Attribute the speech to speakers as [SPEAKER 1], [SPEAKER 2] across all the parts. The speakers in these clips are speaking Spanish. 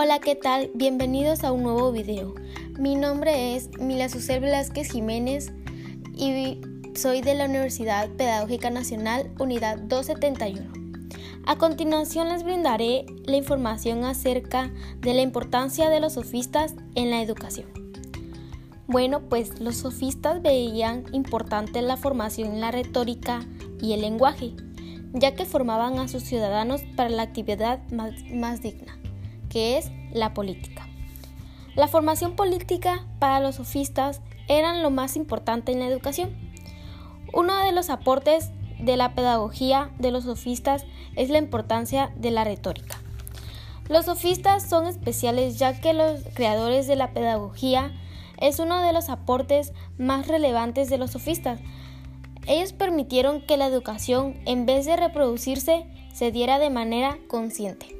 [SPEAKER 1] Hola, ¿qué tal? Bienvenidos a un nuevo video. Mi nombre es Mila Susel Velázquez Jiménez y soy de la Universidad Pedagógica Nacional, Unidad 271. A continuación les brindaré la información acerca de la importancia de los sofistas en la educación. Bueno, pues los sofistas veían importante la formación en la retórica y el lenguaje, ya que formaban a sus ciudadanos para la actividad más, más digna, que es la política. La formación política para los sofistas eran lo más importante en la educación. Uno de los aportes de la pedagogía de los sofistas es la importancia de la retórica. Los sofistas son especiales ya que los creadores de la pedagogía es uno de los aportes más relevantes de los sofistas. Ellos permitieron que la educación, en vez de reproducirse, se diera de manera consciente.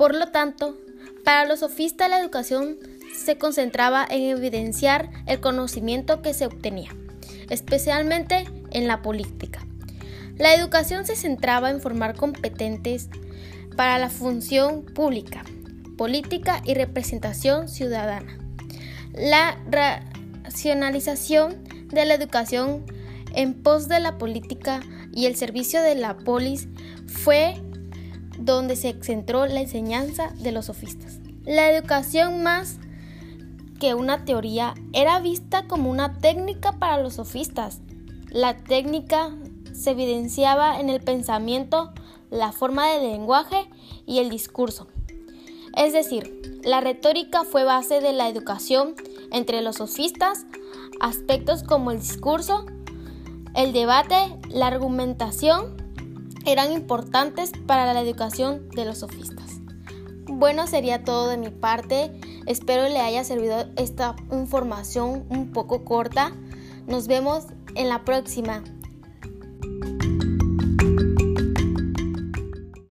[SPEAKER 1] Por lo tanto, para los sofistas la educación se concentraba en evidenciar el conocimiento que se obtenía, especialmente en la política. La educación se centraba en formar competentes para la función pública, política y representación ciudadana. La racionalización de la educación en pos de la política y el servicio de la polis fue donde se centró la enseñanza de los sofistas. La educación más que una teoría era vista como una técnica para los sofistas. La técnica se evidenciaba en el pensamiento, la forma de lenguaje y el discurso. Es decir, la retórica fue base de la educación entre los sofistas, aspectos como el discurso, el debate, la argumentación eran importantes para la educación de los sofistas. Bueno, sería todo de mi parte. Espero le haya servido esta información un poco corta. Nos vemos en la próxima.